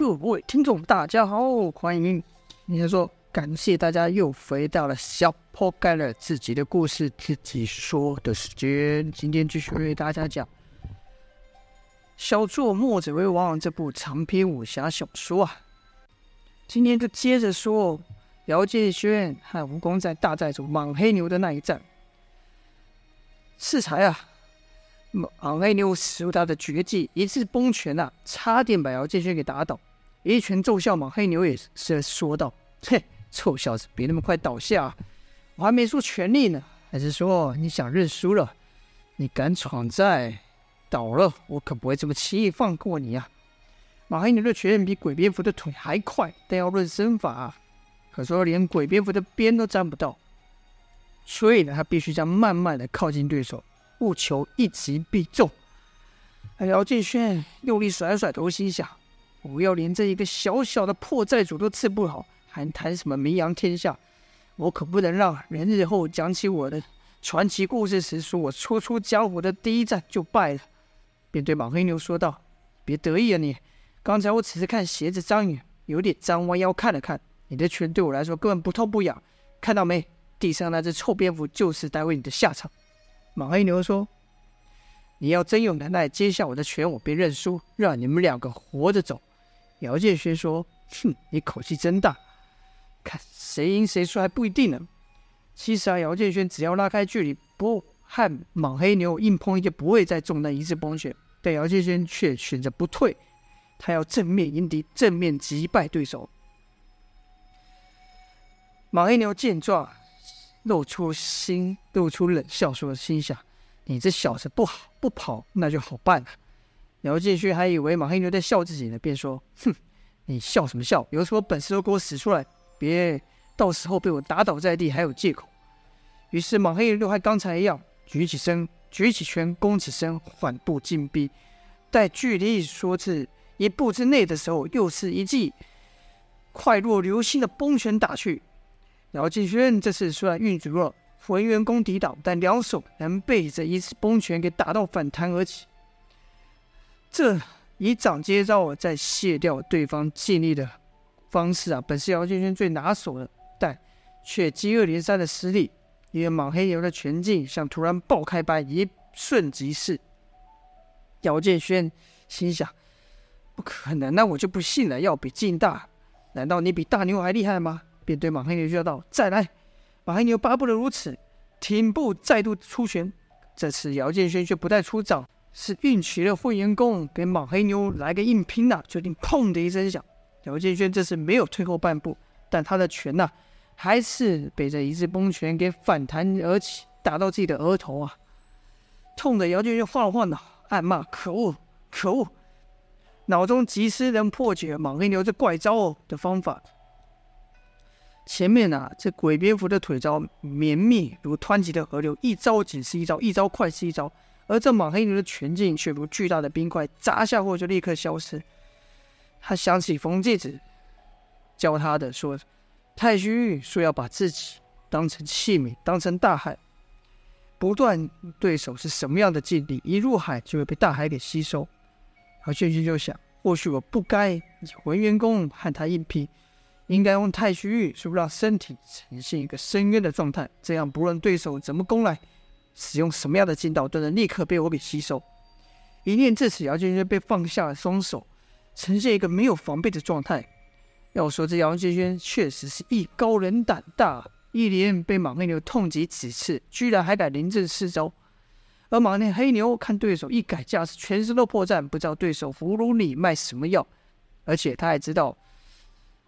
各位听众，大家好，欢迎。应该说，感谢大家又回到了小破盖了自己的故事自己说的时间。今天继续为大家讲《小作墨者为王》这部长篇武侠小说啊。今天就接着说姚建轩和吴公在大寨主莽黑牛的那一战。适才啊，莽黑牛使出他的绝技一次崩拳啊，差点把姚建轩给打倒。一拳奏效，莽黑牛也是说道：“嘿，臭小子，别那么快倒下！我还没说全力呢，还是说你想认输了？你敢闯在，倒了，我可不会这么轻易放过你啊！”马黑牛的拳比鬼蝙蝠的腿还快，但要论身法，可说连鬼蝙蝠的边都沾不到，所以呢，他必须将慢慢的靠近对手，务求一击必中。姚建轩用力甩甩头，心想。我要连这一个小小的破寨主都治不好，还谈什么名扬天下？我可不能让人日后讲起我的传奇故事时，说我初出江湖的第一战就败了。便对莽黑牛说道：“别得意啊你！刚才我只是看鞋子脏眼，有点脏，弯腰看了看。你的拳对我来说根本不痛不痒，看到没？地上那只臭蝙蝠就是待会你的下场。”莽黑牛说：“你要真有能耐接下我的拳，我便认输，让你们两个活着走。”姚建轩说：“哼，你口气真大，看谁赢谁输还不一定呢。其实啊，姚建轩只要拉开距离，不和莽黑牛硬碰硬，就不会再中那一次崩血。但姚建轩却选择不退，他要正面迎敌，正面击败对手。莽黑牛见状，露出心，露出冷笑，说：“心想，你这小子不好不跑，那就好办了。”姚建勋还以为马黑牛在笑自己呢，便说：“哼，你笑什么笑？有什么本事都给我使出来，别到时候被我打倒在地还有借口。”于是马黑牛还刚才一样，举起身，举起拳，弓起身，缓步进逼。待距离说是一步之内的时候，又是一记快若流星的崩拳打去。姚建勋这次虽然运足了浑元功抵挡，但两手仍被这一次崩拳给打到反弹而起。这以掌接招，再卸掉对方劲力的方式啊，本是姚建轩最拿手的，但却接二连三的失利。因为莽黑牛的拳劲像突然爆开般，一瞬即逝。姚建轩心想：不可能，那我就不信了。要比劲大，难道你比大牛还厉害吗？便对莽黑牛叫道：“再来！”莽黑牛巴不得如此，挺步再度出拳。这次姚建轩却不再出掌。是运起了混元功，给莽黑牛来个硬拼呐、啊！决定砰的一声响，姚建轩这次没有退后半步，但他的拳呐、啊，还是被这一字崩拳给反弹而起，打到自己的额头啊！痛的姚建轩晃了晃脑，暗骂：可恶，可恶！脑中及时能破解莽黑牛这怪招的方法。前面啊，这鬼蝙蝠的腿招绵密如湍急的河流，一招紧是一招，一招快是一招。而这莽黑牛的拳劲却如巨大的冰块，砸下后就立刻消失。他想起冯继子教他的说：“太虚玉说要把自己当成器皿，当成大海，不断对手是什么样的境地，一入海就会被大海给吸收。”而轩轩就想：或许我不该以浑元功和他硬拼，应该用太虚玉，是不是让身体呈现一个深渊的状态？这样不论对手怎么攻来。使用什么样的劲道都能立刻被我给吸收。一念至此，姚建轩被放下了双手，呈现一个没有防备的状态。要说这姚建轩确实是艺高人胆大，一连被马黑牛痛击几次，居然还敢临阵施招。而马内黑牛看对手一改架势，全身都破绽，不知道对手葫芦里卖什么药，而且他还知道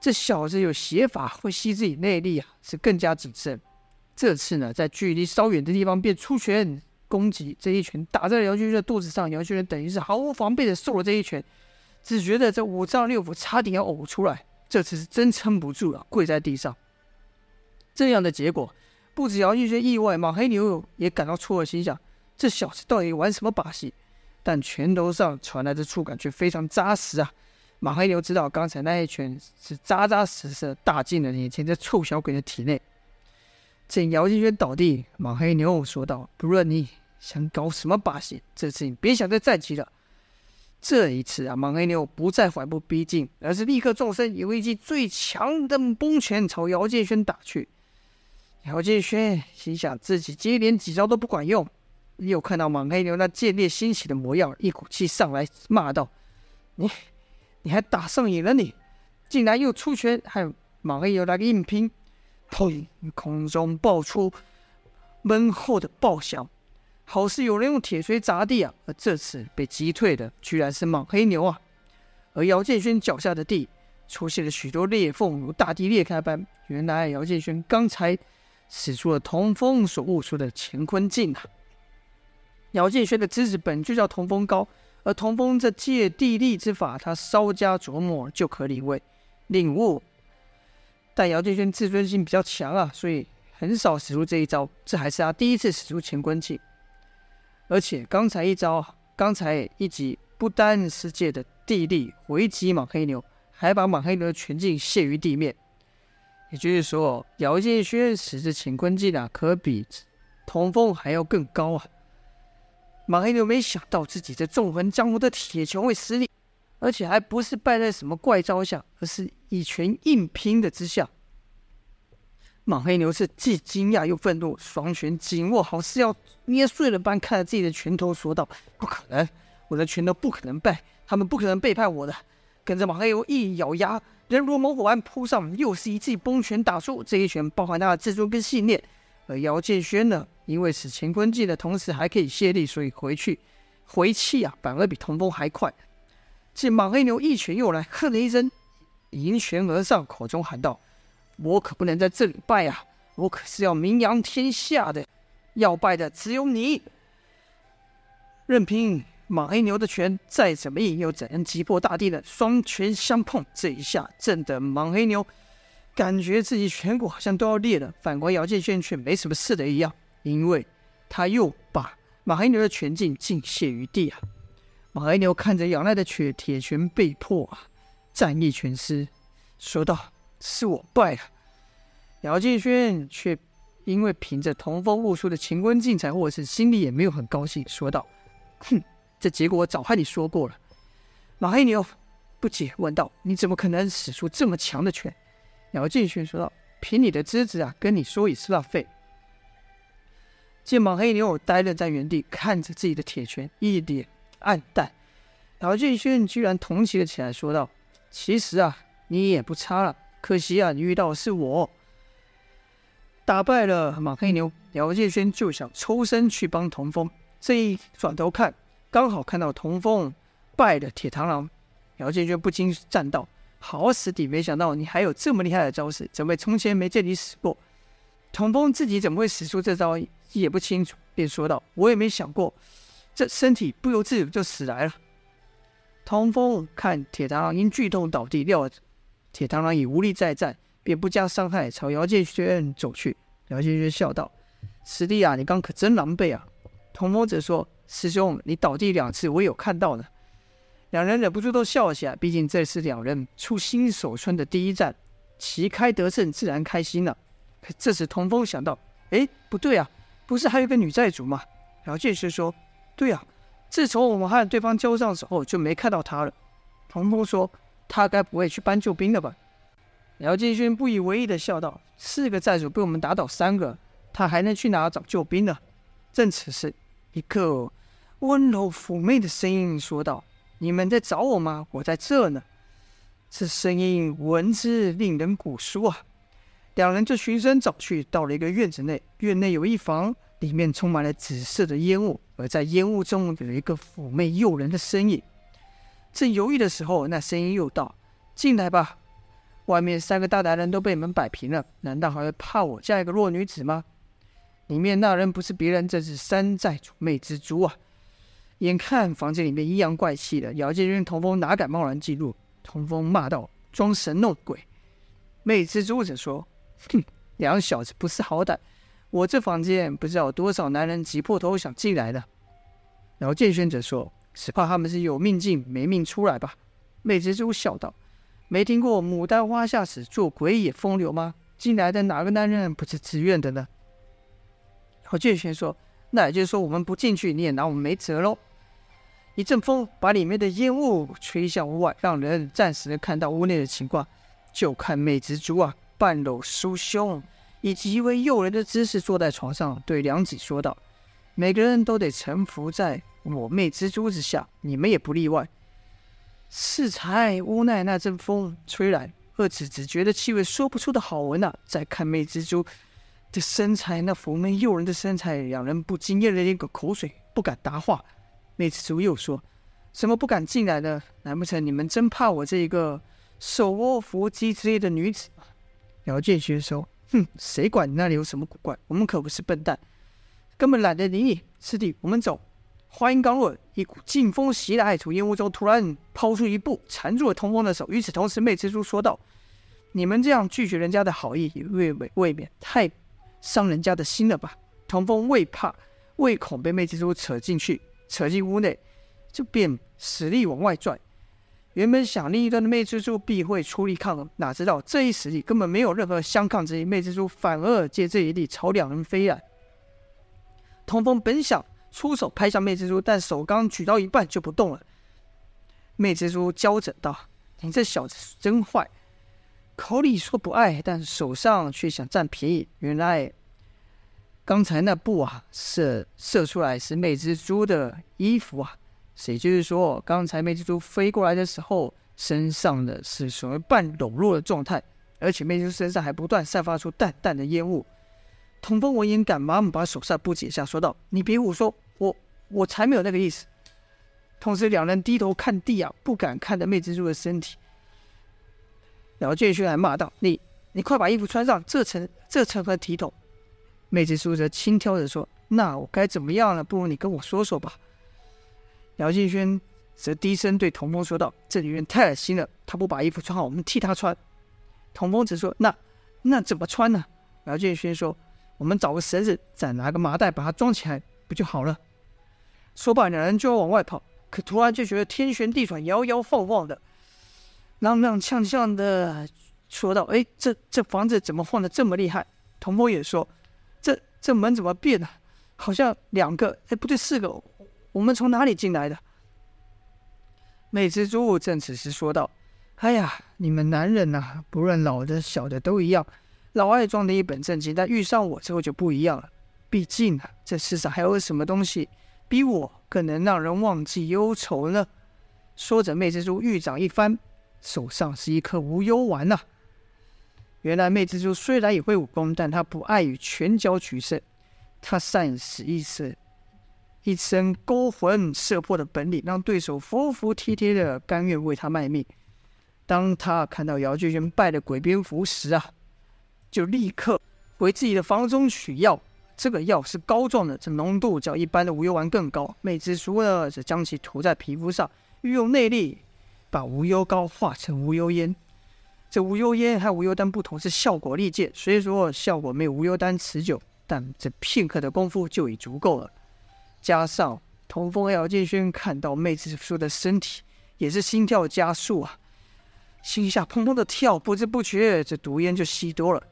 这小子有邪法会吸自己内力啊，是更加谨慎。这次呢，在距离稍远的地方便出拳攻击，这一拳打在了姚军军的肚子上，姚军军等于是毫无防备的受了这一拳，只觉得这五脏六腑差点要呕出来。这次是真撑不住了，跪在地上。这样的结果不止姚军军意外，马黑牛也感到错愕，心想这小子到底玩什么把戏？但拳头上传来的触感却非常扎实啊！马黑牛知道刚才那一拳是扎扎实实的打进了眼前这臭小鬼的体内。见姚建轩倒地，莽黑牛说道：“不论你想搞什么把戏，这次你别想再站起了。”这一次啊，莽黑牛不再缓步逼近，而是立刻纵身，以一记最强的崩拳朝姚建轩打去。姚建轩心想自己接连几招都不管用，又看到莽黑牛那见猎心喜的模样，一股气上来，骂道：“你，你还打上瘾了你？你竟然又出拳，还莽黑牛来个硬拼！”砰！空中爆出闷厚的爆响。好似有人用铁锤砸地啊！而这次被击退的居然是莽黑牛啊！而姚建轩脚下的地出现了许多裂缝，如大地裂开般。原来姚建轩刚才使出了童风所悟出的乾坤镜啊！姚建轩的资质本就叫童风高，而童风这借地利之法，他稍加琢磨就可领会领悟。但姚建轩自尊心比较强啊，所以很少使出这一招。这还是他第一次使出乾坤镜。而且刚才一招，刚才一击不单是借的地利回击莽黑牛，还把莽黑牛的拳劲卸于地面。也就是说，姚建轩使之乾坤劲啊，可比童风还要更高啊！马黑牛没想到自己这纵横江湖的铁拳会失利，而且还不是败在什么怪招下，而是以拳硬拼的之下。莽黑牛是既惊讶又愤怒，双拳紧握，好似要捏碎了般看着自己的拳头，说道：“不可能，我的拳头不可能败，他们不可能背叛我的。”跟着莽黑牛一咬牙，人如猛虎般扑上，又是一记崩拳打出。这一拳包含他的自尊跟信念。而姚建轩呢，因为使乾坤镜的同时还可以卸力，所以回去回气啊，反而比童风还快。见莽黑牛一拳又来，喝了一声，迎拳而上，口中喊道。我可不能在这里败啊！我可是要名扬天下的，要败的只有你。任凭莽黑牛的拳再怎么硬，又怎样击破大地的双拳相碰，这一下震得莽黑牛感觉自己颧骨好像都要裂了。反观姚建轩却没什么事的一样，因为他又把莽黑牛的拳劲尽泄于地啊！莽黑牛看着仰赖的铁铁拳被破啊，战意全失，说道。是我败了，姚建轩却因为凭着同风悟出的乾坤镜才获胜，心里也没有很高兴，说道：“哼，这结果我早和你说过了。”马黑牛不解问道：“你怎么可能使出这么强的拳？”姚建轩说道：“凭你的资质啊，跟你说也是浪费。”见马黑牛呆愣在原地，看着自己的铁拳，一脸黯淡。姚建轩居然同情了起来，说道：“其实啊，你也不差了。”可惜啊，你遇到的是我，打败了马黑牛。姚建轩就想抽身去帮童风，这一转头看，刚好看到童风败了铁螳螂。姚建轩不禁赞道：“好死敌，没想到你还有这么厉害的招式，怎么从前没见你使过？”童风自己怎么会使出这招也不清楚，便说道：“我也没想过，这身体不由自主就死来了。”童风看铁螳螂因剧痛倒地，料。铁螳螂已无力再战，便不加伤害朝姚建轩走去。姚建轩笑道：“师弟啊，你刚可真狼狈啊！”童风则说：“师兄，你倒地两次，我有看到呢。”两人忍不住都笑了起来。毕竟这是两人出新手村的第一战，旗开得胜，自然开心了。可这时童风想到：“哎，不对啊，不是还有个女寨主吗？”姚建轩说：“对啊，自从我们和对方交上手后，就没看到他了。”童风说。他该不会去搬救兵了吧？姚建勋不以为意的笑道：“四个寨主被我们打倒三个，他还能去哪找救兵呢？”正此时，一个温柔妩媚的声音说道：“你们在找我吗？我在这呢。”这声音闻之令人骨酥啊！两人就循声找去，到了一个院子内，院内有一房，里面充满了紫色的烟雾，而在烟雾中有一个妩媚诱人的身影。正犹豫的时候，那声音又道：“进来吧，外面三个大男人都被你们摆平了，难道还会怕我这样一个弱女子吗？”里面那人不是别人，正是山寨主魅蜘蛛啊！眼看房间里面阴阳怪气的，姚建军、童风哪敢贸然进入？童风骂道：“装神弄鬼！”魅蜘蛛则说：“哼，两小子不识好歹，我这房间不知道有多少男人挤破头想进来的。”然后建轩则说。只怕他们是有命进没命出来吧？魅蜘蛛笑道：“没听过牡丹花下死，做鬼也风流吗？进来的哪个男人不是自愿的呢？”姚建轩说：“那也就是说，我们不进去，你也拿我们没辙喽。”一阵风把里面的烟雾吹向屋外，让人暂时的看到屋内的情况。就看魅之蛛啊，半露酥胸，以极为诱人的姿势坐在床上，对良子说道：“每个人都得臣服在我魅之蛛之下，你们也不例外。”适才屋内那阵风吹来，二子只觉得气味说不出的好闻啊！再看魅之蛛的身材，那妩媚诱人的身材，两人不禁咽了一个口水，不敢答话。魅之蛛又说：“什么不敢进来呢？难不成你们真怕我这一个手握伏击之类的女子吗？”姚建勋说：“哼，谁管你那里有什么古怪？我们可不是笨蛋，根本懒得理你。师弟，我们走。”话音刚落，一股劲风袭来，从烟雾中突然抛出一步，缠住了通风的手。与此同时，魅蜘蛛说道：“你们这样拒绝人家的好意，也未未未免太伤人家的心了吧？”童风未怕，未恐被魅蜘蛛扯进去。扯进屋内，就便使力往外拽。原本想另一端的魅蜘蛛必会出力抗衡，哪知道这一实力根本没有任何相抗之意，魅蜘蛛反而借这一力朝两人飞来。童风本想出手拍向魅蜘蛛，但手刚举到一半就不动了。魅蜘蛛娇嗔道：“你这小子真坏，口里说不爱，但手上却想占便宜。原来……”刚才那布啊，射射出来是魅蜘蛛的衣服啊，也就是说，刚才魅之蛛飞过来的时候，身上的是属于半裸露的状态，而且魅之蛛身上还不断散发出淡淡的烟雾。童风闻言，赶忙把手上布解下，说道：“你别胡说，我我才没有那个意思。”同时，两人低头看地啊，不敢看着魅之蛛的身体。姚建勋还骂道：“你你快把衣服穿上，这成这成何体统？”魅之蛛则轻佻着说：“那我该怎么样呢？不如你跟我说说吧。”姚建轩则低声对童风说道：“这女人太恶心了，她不把衣服穿好，我们替她穿。”童风则说：“那那怎么穿呢？”姚建轩说：“我们找个绳子，再拿个麻袋把它装起来，不就好了？”说罢，两人就要往外跑，可突然就觉得天旋地转、摇摇晃晃的，踉踉跄跄的说道：“哎，这这房子怎么晃得这么厉害？”童风也说。这这门怎么变了？好像两个，哎，不对，四个。我们从哪里进来的？魅蜘蛛正此时说道：“哎呀，你们男人呐，不论老的小的都一样，老爱装的一本正经，但遇上我之后就不一样了。毕竟啊，这世上还有什么东西比我更能让人忘记忧愁呢？”说着，魅蜘蛛玉掌一翻，手上是一颗无忧丸呐。原来魅蜘蛛虽然也会武功，但他不爱与拳脚取胜，他善使一身一身勾魂摄魄的本领，让对手服服帖帖的甘愿为他卖命。当他看到姚俊轩败了鬼蝙蝠时啊，就立刻回自己的房中取药。这个药是膏状的，这浓度较一般的无忧丸更高。魅之蛛呢，则将其涂在皮肤上，运用内力把无忧膏化成无忧烟。这无忧烟和无忧丹不同，是效果力竭，虽说效果没有无忧丹持久，但这片刻的功夫就已足够了。加上童风和姚建轩看到妹之叔的身体，也是心跳加速啊，心下砰砰的跳，不知不觉这毒烟就吸多了。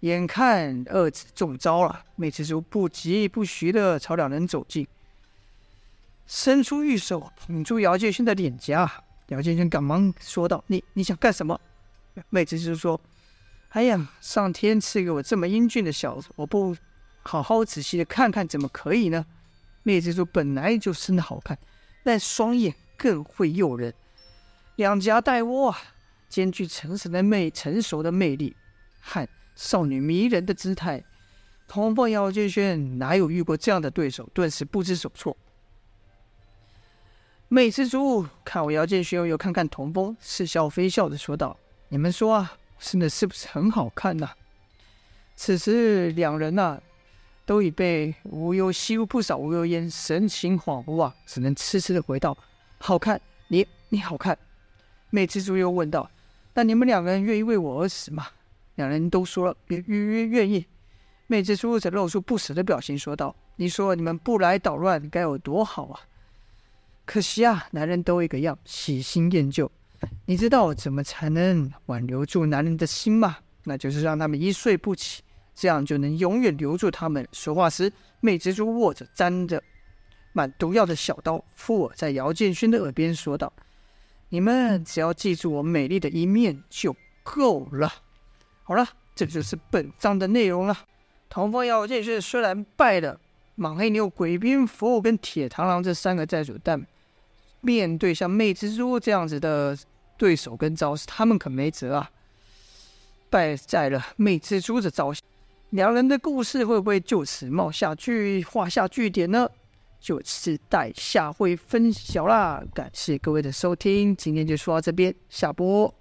眼看二子中招了，妹之叔不疾不徐的朝两人走近，伸出玉手捧住姚建轩的脸颊。姚建轩赶忙说道：“你你想干什么？”妹之叔说：“哎呀，上天赐给我这么英俊的小子，我不好好仔细的看看，怎么可以呢？”魅之蛛本来就生得好看，但双眼更会诱人，两颊带窝，兼具成熟的魅成熟的魅力和少女迷人的姿态。童风、姚建轩哪有遇过这样的对手，顿时不知所措。魅之蛛看我姚建勋，又看看童风，似笑非笑的说道：“你们说啊，生的是不是很好看呐？”此时两人呐、啊，都已被无忧吸入不少无忧烟，神情恍惚啊，只能痴痴的回道：“好看，你你好看。”妹蜘蛛又问道：“那你们两个人愿意为我而死吗？”两人都说了愿愿愿意。妹蜘蛛则露出不舍的表情，说道：“你说你们不来捣乱，该有多好啊！”可惜啊，男人都一个样，喜新厌旧。你知道怎么才能挽留住男人的心吗？那就是让他们一睡不起，这样就能永远留住他们。说话时，魅蜘蛛握着沾着满毒药的小刀，附耳在姚建勋的耳边说道：“你们只要记住我美丽的一面就够了。”好了，这就是本章的内容了。童风姚建勋虽然败了莽黑牛、鬼蝙蝠跟铁螳螂这三个债主，但面对像魅蜘蛛这样子的对手跟招式，他们可没辙啊！败在了魅蜘蛛的招下，两人的故事会不会就此冒下句画下句点呢？就期待下回分晓啦！感谢各位的收听，今天就说到这边，下播。